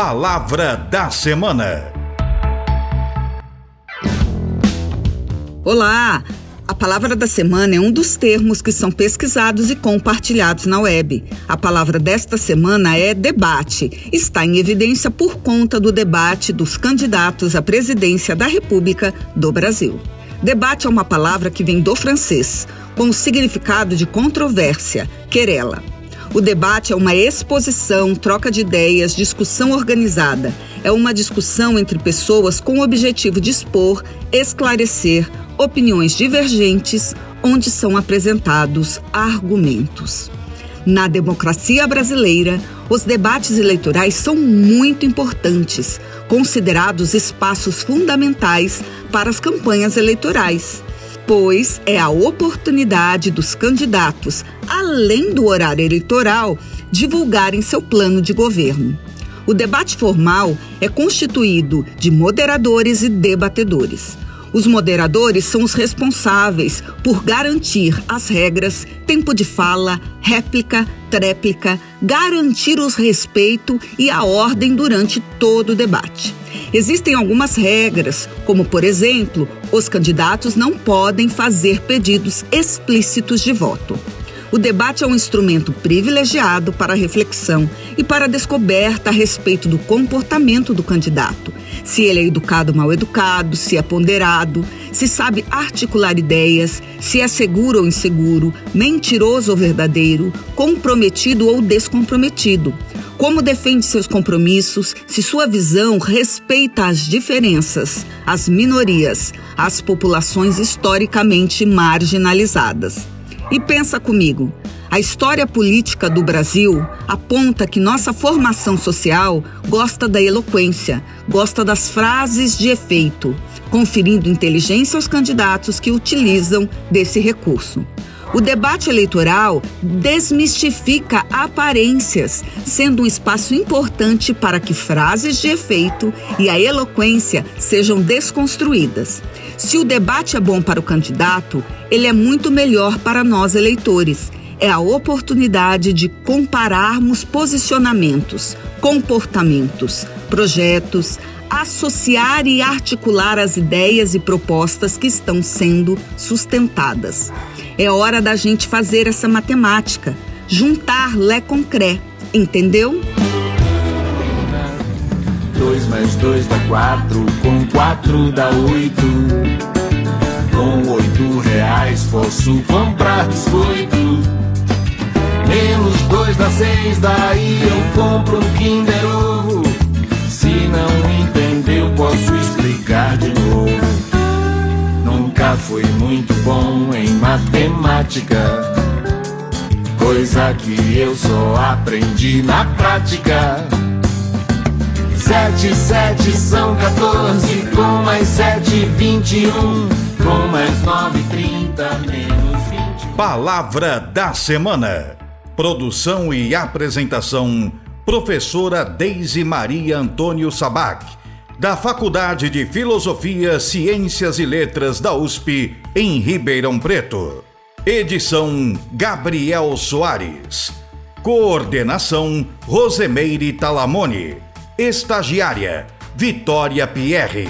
Palavra da Semana. Olá! A palavra da semana é um dos termos que são pesquisados e compartilhados na web. A palavra desta semana é debate. Está em evidência por conta do debate dos candidatos à presidência da República do Brasil. Debate é uma palavra que vem do francês, com o significado de controvérsia, querela. O debate é uma exposição, troca de ideias, discussão organizada. É uma discussão entre pessoas com o objetivo de expor, esclarecer opiniões divergentes, onde são apresentados argumentos. Na democracia brasileira, os debates eleitorais são muito importantes, considerados espaços fundamentais para as campanhas eleitorais pois é a oportunidade dos candidatos, além do horário eleitoral, divulgarem seu plano de governo. O debate formal é constituído de moderadores e debatedores. Os moderadores são os responsáveis por garantir as regras, tempo de fala, réplica, tréplica, garantir o respeito e a ordem durante todo o debate. Existem algumas regras, como, por exemplo, os candidatos não podem fazer pedidos explícitos de voto. O debate é um instrumento privilegiado para reflexão e para descoberta a respeito do comportamento do candidato. Se ele é educado ou mal educado, se é ponderado, se sabe articular ideias, se é seguro ou inseguro, mentiroso ou verdadeiro, comprometido ou descomprometido. Como defende seus compromissos, se sua visão respeita as diferenças, as minorias, as populações historicamente marginalizadas. E pensa comigo, a história política do Brasil aponta que nossa formação social gosta da eloquência, gosta das frases de efeito, conferindo inteligência aos candidatos que utilizam desse recurso. O debate eleitoral desmistifica aparências, sendo um espaço importante para que frases de efeito e a eloquência sejam desconstruídas. Se o debate é bom para o candidato, ele é muito melhor para nós eleitores. É a oportunidade de compararmos posicionamentos, comportamentos, projetos, associar e articular as ideias e propostas que estão sendo sustentadas. É hora da gente fazer essa matemática, juntar Lé com Cré, entendeu? 2 mais 2 dá 4, com 4 dá 8. Com 8 reais posso comprar biscoito. Menos 2 dá 6, daí eu compro um Kinder 8. Muito bom em matemática. Coisa que eu só aprendi na prática. Sete, sete são 14, com mais sete, vinte e um, com mais nove, trinta, menos vinte. Palavra da semana. Produção e apresentação: Professora Deise Maria Antônio Sabac da Faculdade de Filosofia, Ciências e Letras da USP, em Ribeirão Preto. Edição Gabriel Soares. Coordenação Rosemeire Talamone. Estagiária Vitória Pierre.